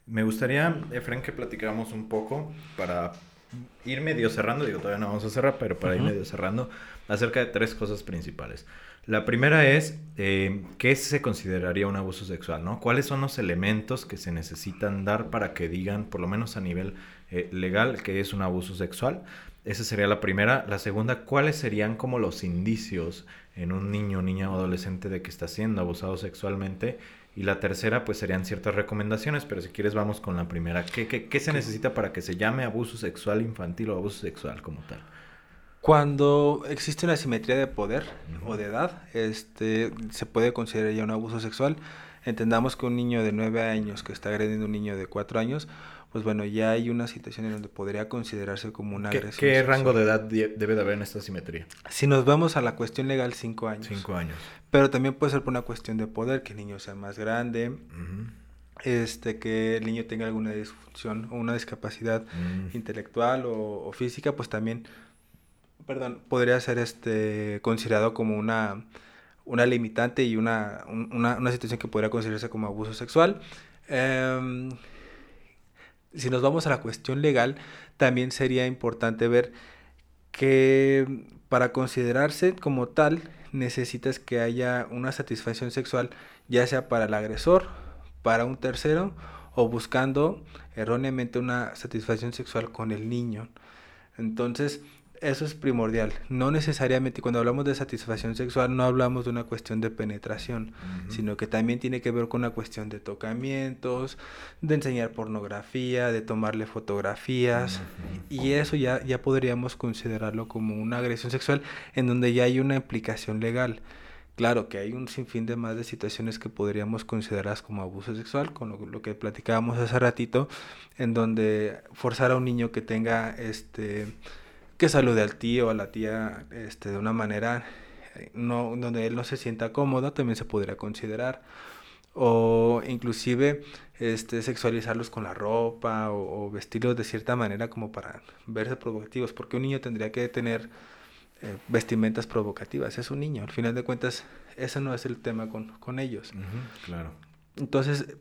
S1: Me gustaría, Efren, que platicáramos un poco para ir medio cerrando, digo, todavía no vamos a cerrar, pero para ir medio cerrando, acerca de tres cosas principales. La primera es, eh, ¿qué se consideraría un abuso sexual? ¿no? ¿Cuáles son los elementos que se necesitan dar para que digan, por lo menos a nivel eh, legal, que es un abuso sexual? Esa sería la primera. La segunda, ¿cuáles serían como los indicios en un niño, niña o adolescente de que está siendo abusado sexualmente? Y la tercera, pues serían ciertas recomendaciones, pero si quieres vamos con la primera. ¿Qué, qué, se necesita para que se llame abuso sexual infantil o abuso sexual como tal?
S2: Cuando existe una asimetría de poder o de edad, este, se puede considerar ya un abuso sexual. Entendamos que un niño de 9 años que está agrediendo a un niño de 4 años, pues bueno, ya hay una situación en donde podría considerarse como una
S1: ¿Qué, agresión. ¿Qué rango de edad debe de haber en esta simetría?
S2: Si nos vamos a la cuestión legal, cinco años.
S1: Cinco años.
S2: Pero también puede ser por una cuestión de poder, que el niño sea más grande, este, que el niño tenga alguna disfunción o una discapacidad mm. intelectual o, física, pues también, perdón, podría ser este, considerado como una, una limitante y una, una, una situación que podría considerarse como abuso sexual. Eh, si nos vamos a la cuestión legal, también sería importante ver que para considerarse como tal necesitas que haya una satisfacción sexual, ya sea para el agresor, para un tercero o buscando erróneamente una satisfacción sexual con el niño. Entonces, eso es primordial. No necesariamente cuando hablamos de satisfacción sexual no hablamos de una cuestión de penetración, sino que también tiene que ver con una cuestión de tocamientos, de enseñar pornografía, de tomarle fotografías y eso ya, ya podríamos considerarlo como una agresión sexual en donde ya hay una implicación legal. Claro que hay un sinfín de más de situaciones que podríamos considerar como abuso sexual, con lo, lo, que platicábamos hace ratito, en donde forzar a un niño que tenga este que salude al tío o a la tía este, de una manera eh, no, donde él no se sienta cómodo, también se podría considerar. O inclusive este, sexualizarlos con la ropa o, vestirlos de cierta manera como para verse provocativos, porque un niño tendría que tener eh, vestimentas provocativas, es un niño, al final de cuentas ese no es el tema con, con ellos.
S1: claro.
S2: Entonces,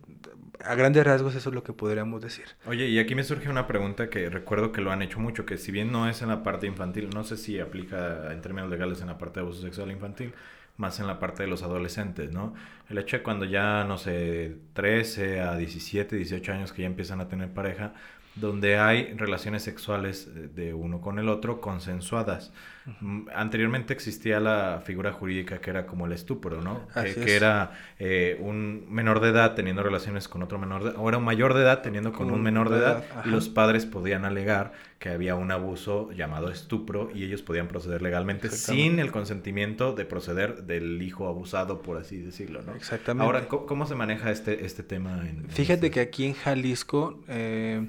S2: a grandes rasgos eso es lo que podríamos decir.
S1: Oye, y aquí me surge una pregunta que recuerdo que lo han hecho mucho, que si bien no es en la parte infantil, no sé si aplica en términos legales en la parte de abuso sexual infantil, más en la parte de los adolescentes, ¿no? El hecho de cuando ya, no sé, 13 a 17, 18 años que ya empiezan a tener pareja, donde hay relaciones sexuales de uno con el otro consensuadas. Mm, anteriormente existía la figura jurídica que era como el estupro, ¿no? que, era eh, un menor de edad teniendo relaciones con otro menor de edad, o era un mayor de edad teniendo con, un menor de edad, y los padres podían alegar que había un abuso llamado estupro y ellos podían proceder legalmente sin el consentimiento de proceder del hijo abusado, por así decirlo, ¿no?
S2: Exactamente.
S1: Ahora, ¿cómo, se maneja este, este tema?
S2: Fíjate este que aquí en Jalisco... Eh,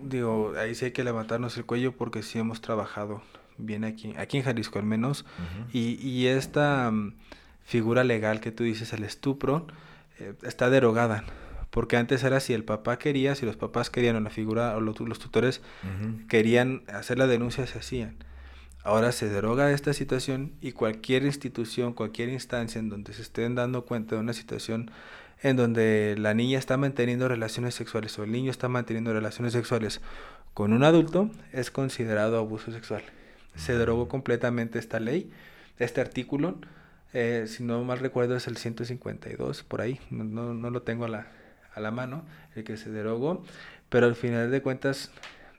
S2: digo, ahí sí hay que levantarnos el cuello porque sí hemos trabajado bien aquí, aquí en Jalisco al menos, y, y, esta mm, figura legal que tú dices, el estupro, eh, está derogada. Porque antes era si el papá quería, si los papás querían o la figura o los, tutores querían hacer la denuncia, se hacían. Ahora se deroga esta situación y cualquier institución, cualquier instancia en donde se estén dando cuenta de una situación en donde la niña está manteniendo relaciones sexuales o el niño está manteniendo relaciones sexuales con un adulto, es considerado abuso sexual. Se derogó completamente esta ley, este artículo, eh, si no mal recuerdo es el 152, por ahí, no, no, lo tengo a la, a la mano, el que se derogó, pero al final de cuentas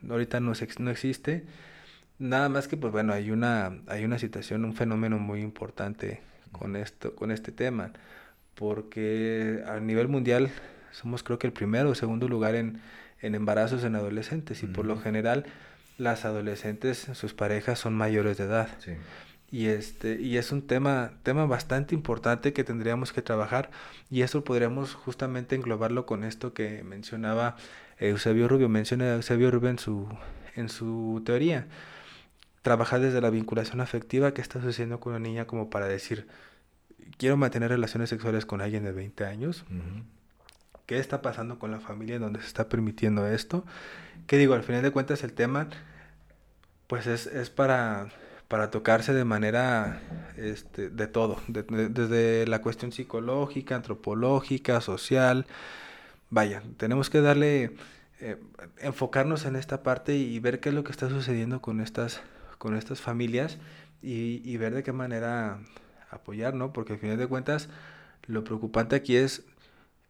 S2: ahorita no, no existe. Nada más que, pues bueno, hay una, hay una situación, un fenómeno muy importante con, esto, con este tema, porque a nivel mundial somos creo que el primero o segundo lugar en, en embarazos en adolescentes y por lo general las adolescentes, sus parejas son mayores de edad. Y este y es un tema tema bastante importante que tendríamos que trabajar y eso podríamos justamente englobarlo con esto que mencionaba Eusebio Rubio, menciona Eusebio Rubio en su en su teoría. Trabajar desde la vinculación afectiva que está sucediendo con una niña como para decir quiero mantener relaciones sexuales con alguien de 20 años. ¿Qué está pasando con la familia en donde se está permitiendo esto? Que digo, al final de cuentas el tema, pues es, es para, para tocarse de manera este, de todo, desde la cuestión psicológica, antropológica, social. Vaya, tenemos que darle, eh, enfocarnos en esta parte y ver qué es lo que está sucediendo con estas, con estas familias y, y ver de qué manera apoyar, ¿no? Porque al final de cuentas, lo preocupante aquí es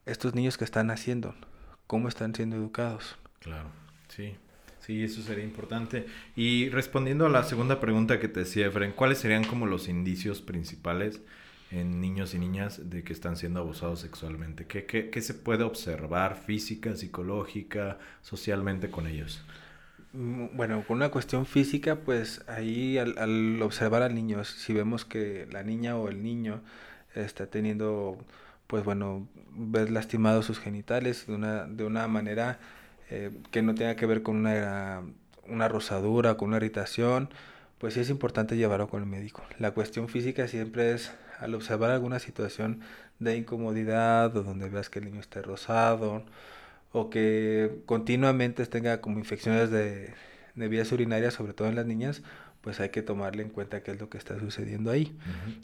S2: estos niños que están haciendo, cómo están siendo educados.
S1: Claro, sí. Sí, eso sería importante. Y respondiendo a la segunda pregunta que te decía, Efren, ¿cuáles serían como los indicios principales en niños y niñas de que están siendo abusados sexualmente? ¿Qué, qué, qué se puede observar física, psicológica, socialmente con ellos?
S2: Mm, bueno, con una cuestión física, pues ahí al, al observar al niño, si vemos que la niña o el niño está teniendo pues bueno, ver lastimados sus genitales de una, de una manera eh, que no tenga que ver con una, una rosadura, con una irritación, pues sí es importante llevarlo con el médico. La cuestión física siempre es al observar alguna situación de incomodidad o donde veas que el niño esté rosado o que continuamente tenga como infecciones de, de vías urinarias, sobre todo en las niñas, pues hay que tomarle en cuenta qué es lo que está sucediendo ahí.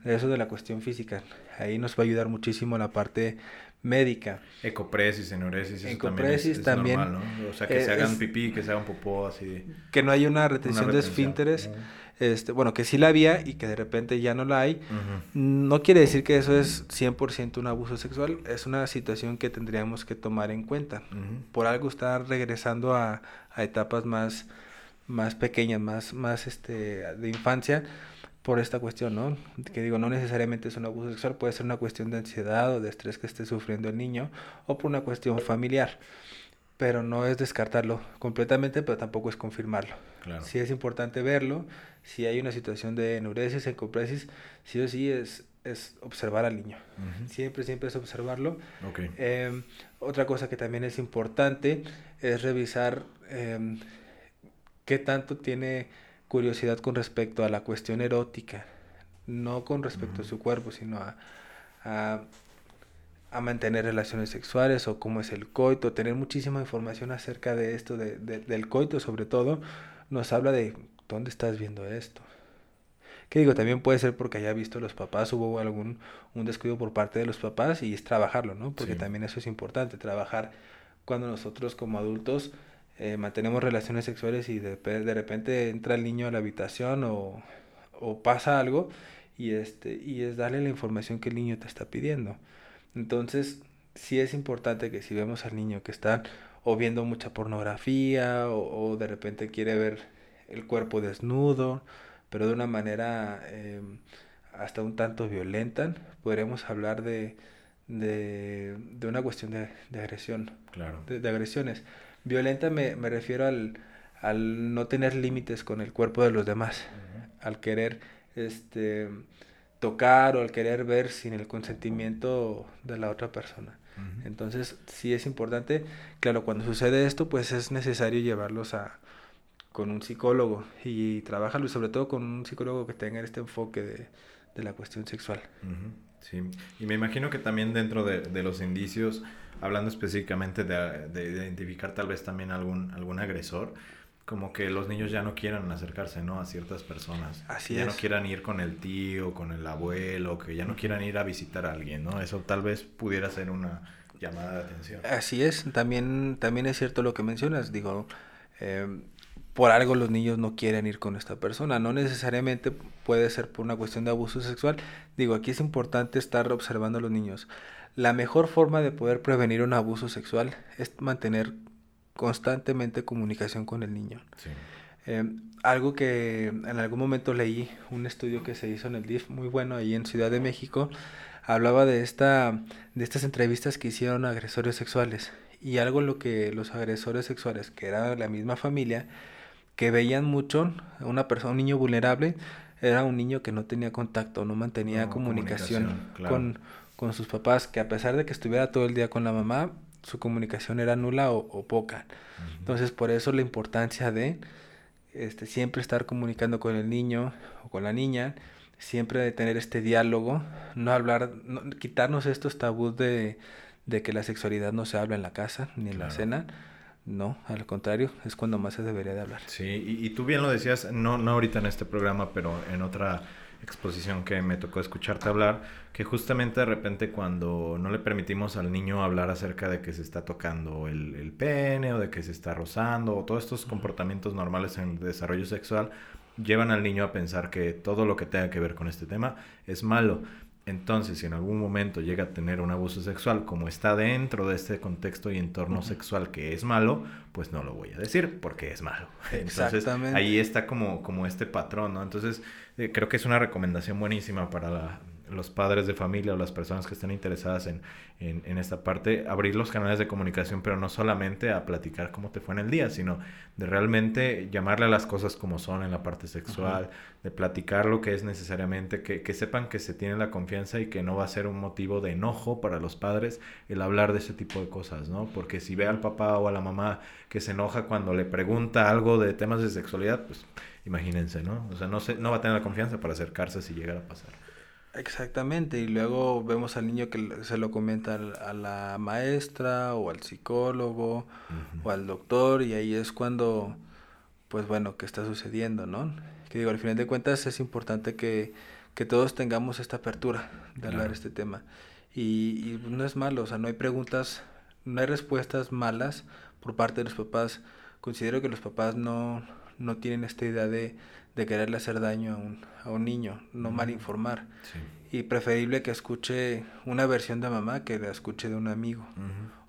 S2: Eso de la cuestión física, ahí nos va a ayudar muchísimo la parte médica.
S1: Ecopresis, enuresis, eso también es, también, normal, ¿no? O sea, que se hagan pipí, que se hagan popó, así.
S2: Que no hay una retención, de esfínteres, este, bueno, que sí la había y que de repente ya no la hay. No quiere decir que eso es 100% un abuso sexual, es una situación que tendríamos que tomar en cuenta. Por algo estar regresando a, a etapas más más pequeñas, más, más este, de infancia, por esta cuestión, ¿no? Que digo, no necesariamente es un abuso sexual, puede ser una cuestión de ansiedad o de estrés que esté sufriendo el niño, o por una cuestión familiar. Pero no es descartarlo completamente, pero tampoco es confirmarlo. Claro. Sí es importante verlo, si hay una situación de enuresis, encopresis, sí o sí es, es observar al niño. Siempre, siempre es observarlo. Okay. Em, otra cosa que también es importante es revisar... Eh, qué tanto tiene curiosidad con respecto a la cuestión erótica, no con respecto a su cuerpo, sino a, a, mantener relaciones sexuales o cómo es el coito, tener muchísima información acerca de esto, de, del coito sobre todo, nos habla de dónde estás viendo esto. Que digo, también puede ser porque haya visto los papás, hubo algún un descuido por parte de los papás y es trabajarlo, ¿no? Porque también eso es importante, trabajar cuando nosotros como adultos eh, mantenemos relaciones sexuales y de, de, repente entra el niño a la habitación o, o, pasa algo y, este, y es darle la información que el niño te está pidiendo. Entonces, sí es importante que si vemos al niño que está o viendo mucha pornografía o, o de repente quiere ver el cuerpo desnudo, pero de una manera em, hasta un tanto violenta, podremos hablar de, de, de una cuestión de, de agresión, claro. de, de agresiones. Violenta me, me refiero al, al, no tener límites con el cuerpo de los demás, al querer este, tocar o al querer ver sin el consentimiento de la otra persona. Entonces, sí es importante, claro, cuando sucede esto, pues es necesario llevarlos a con un psicólogo y trabajarlo sobre todo con un psicólogo que tenga este enfoque de, de la cuestión sexual.
S1: Sí, y me imagino que también dentro de, de los indicios hablando específicamente de, de, identificar tal vez también algún, algún agresor, como que los niños ya no quieran acercarse, ¿no? A ciertas personas.
S2: Así
S1: ya
S2: es.
S1: no quieran ir con el tío, con el abuelo, que ya no quieran ir a visitar a alguien, ¿no? Eso tal vez pudiera ser una llamada de atención.
S2: Así es, también, también es cierto lo que mencionas, digo, eh, por algo los niños no quieren ir con esta persona, no necesariamente puede ser por una cuestión de abuso sexual, digo, aquí es importante estar observando a los niños. La mejor forma de poder prevenir un abuso sexual es mantener constantemente comunicación con el niño.
S1: Sí.
S2: Eh, algo que en algún momento leí, un estudio que se hizo en el DIF muy bueno ahí en Ciudad de México, hablaba de, esta, de estas entrevistas que hicieron agresores sexuales. Y algo en lo que los agresores sexuales, que era la misma familia, que veían mucho a una persona, un niño vulnerable, era un niño que no tenía contacto, no mantenía
S1: No,
S2: comunicación,
S1: comunicación, claro.
S2: con, con sus papás, que a pesar de que estuviera todo el día con la mamá, su comunicación era nula o, o poca. Entonces, por eso la importancia de este, siempre estar comunicando con el niño o con la niña, siempre de tener este diálogo, no hablar, no- quitarnos estos tabús de, de que la sexualidad no se habla en la casa ni en la cena. No, al contrario, es cuando más se debería de hablar.
S1: Sí, y, y tú bien lo decías, no, no ahorita en este programa, pero en otra exposición que me tocó escucharte hablar, que justamente de repente cuando no le permitimos al niño hablar acerca de que se está tocando el, el pene o de que se está rozando o todos estos comportamientos normales en el desarrollo sexual, llevan al niño a pensar que todo lo que tenga que ver con este tema es malo. Entonces, si en algún momento llega a tener un abuso sexual, como está dentro de este contexto y entorno sexual que es malo, pues no lo voy a decir porque es malo. Entonces,
S2: Exactamente.
S1: ahí está como, como este patrón, ¿no? Entonces, creo que es una recomendación buenísima para la- los padres de familia o las personas que estén interesadas en, en, en esta parte, abrir los canales de comunicación, pero no solamente a platicar cómo te fue en el día, sino de realmente llamarle a las cosas como son en la parte sexual, de platicar lo que es necesariamente, que, que sepan que se tiene la confianza y que no va a ser un motivo de enojo para los padres el hablar de ese tipo de cosas, ¿no? Porque si ve al papá o a la mamá que se enoja cuando le pregunta algo de temas de sexualidad, pues imagínense, ¿no? O sea, no, se, no va a tener la confianza para acercarse si llegara a pasar.
S2: Exactamente, y luego vemos al niño que se lo comenta al- a la maestra o al psicólogo o al doctor y ahí es cuando, pues bueno, ¿qué está sucediendo, no? Que digo, al final de cuentas es importante que, que todos tengamos esta apertura de hablar
S1: Claro.
S2: este tema. Y, y no es malo, o sea, no hay preguntas, no hay respuestas malas por parte de los papás. Considero que los papás no, no tienen esta idea de, de quererle hacer daño a un, a un niño, no mal informar.
S1: Sí.
S2: Y preferible que escuche una versión de mamá que la escuche de un amigo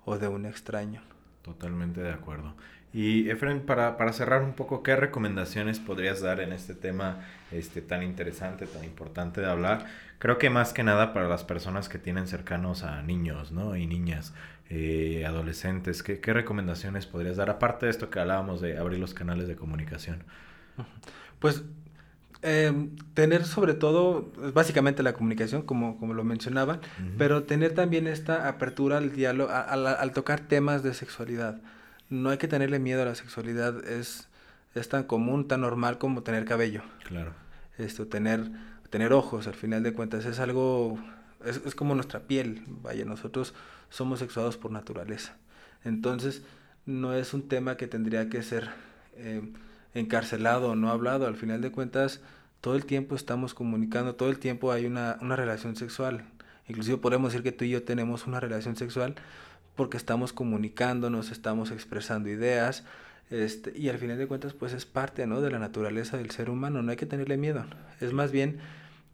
S2: o de un extraño.
S1: Totalmente de acuerdo. Y Efren, para, para cerrar un poco, ¿qué recomendaciones podrías dar en este tema este, tan interesante, tan importante de hablar? Creo que más que nada para las personas que tienen cercanos a niños, ¿no? Y niñas, eh, adolescentes, ¿qué, ¿qué recomendaciones podrías dar? Aparte de esto que hablábamos de abrir los canales de comunicación.
S2: Pues eh, tener sobre todo, es básicamente la comunicación, como, como lo mencionaban, pero tener también esta apertura al diálogo, a- a la- al tocar temas de sexualidad. No hay que tenerle miedo a la sexualidad, es, es tan común, tan normal como tener cabello.
S1: Claro.
S2: esto, tener, tener ojos, al final de cuentas, es algo, es, es como nuestra piel, vaya, nosotros somos sexuados por naturaleza. Entonces, no es un tema que tendría que ser eh, encarcelado o no hablado, al final de cuentas, todo el tiempo estamos comunicando, todo el tiempo hay una, una relación sexual. Inclusive podemos decir que tú y yo tenemos una relación sexual porque estamos comunicándonos, estamos expresando ideas, este, y al final de cuentas, pues es parte, ¿no? De la naturaleza del ser humano, no hay que tenerle miedo. Es más bien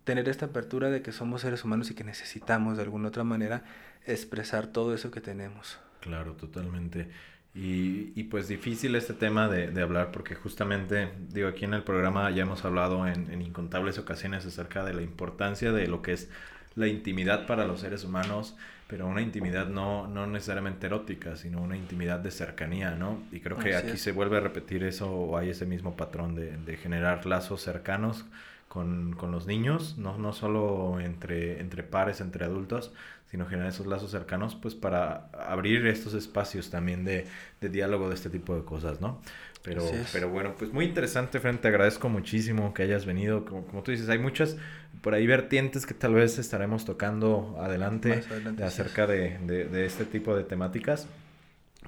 S2: tener esta apertura de que somos seres humanos y que necesitamos de alguna otra manera expresar todo eso que tenemos.
S1: Claro, totalmente. Y, y pues difícil este tema de, de hablar porque justamente, digo, aquí en el programa ya hemos hablado en, en incontables ocasiones acerca de la importancia de lo que es la intimidad para los seres humanos, pero una intimidad no, no necesariamente erótica, sino una intimidad de cercanía, ¿no? Y creo que
S2: Así
S1: aquí
S2: es.
S1: se vuelve a repetir eso o hay ese mismo patrón de, de generar lazos cercanos con, con los niños, no, no solo entre, entre pares, entre adultos, sino generar esos lazos cercanos, pues para abrir estos espacios también de, de diálogo de este tipo de cosas, ¿no? Pero, pero bueno, pues muy interesante, Fran, te agradezco muchísimo que hayas venido. Como, como tú dices, hay muchas por ahí vertientes que tal vez estaremos tocando adelante acerca de, de, de este tipo de temáticas.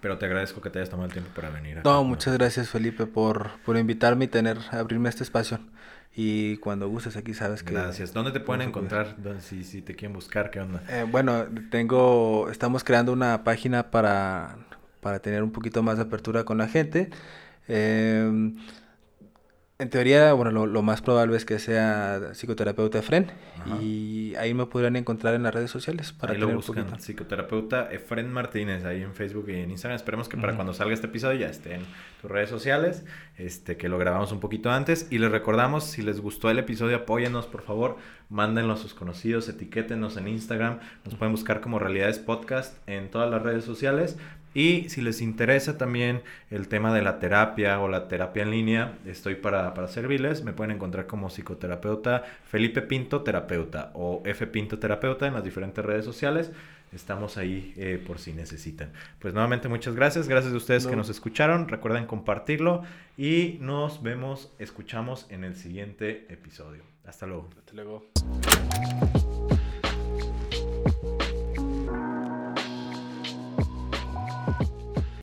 S1: Pero te agradezco que te hayas tomado el tiempo para venir.
S2: no, muchas gracias Felipe por, por invitarme y tener, abrirme este espacio. Y cuando gustes aquí sabes que...
S1: Gracias. ¿Dónde te pueden encontrar? Si, si te quieren buscar, ¿qué onda?
S2: Eh, bueno, tengo... Estamos creando una página para, para tener un poquito más de apertura con la gente. Eh, en teoría, bueno, lo, más probable es que sea psicoterapeuta Efren y ahí me podrán encontrar en las redes sociales
S1: para ahí lo buscan, psicoterapeuta Efren Martínez ahí en Facebook y en Instagram. Esperemos que para cuando salga este episodio ya esté en tus redes sociales, este que lo grabamos un poquito antes. Y les recordamos si les gustó el episodio apóyennos por favor, mándenlo a sus conocidos, etiquétenos en Instagram, nos pueden buscar como Realidades Podcast en todas las redes sociales y si les interesa también el tema de la terapia o la terapia en línea, estoy para, para servirles. Me pueden encontrar como psicoterapeuta Felipe Pinto Terapeuta o F Pinto Terapeuta en las diferentes redes sociales. Estamos ahí eh, por si necesitan. Pues nuevamente muchas gracias. Gracias a ustedes que nos escucharon. Recuerden compartirlo y nos vemos, escuchamos en el siguiente episodio. Hasta luego.
S2: Hasta luego.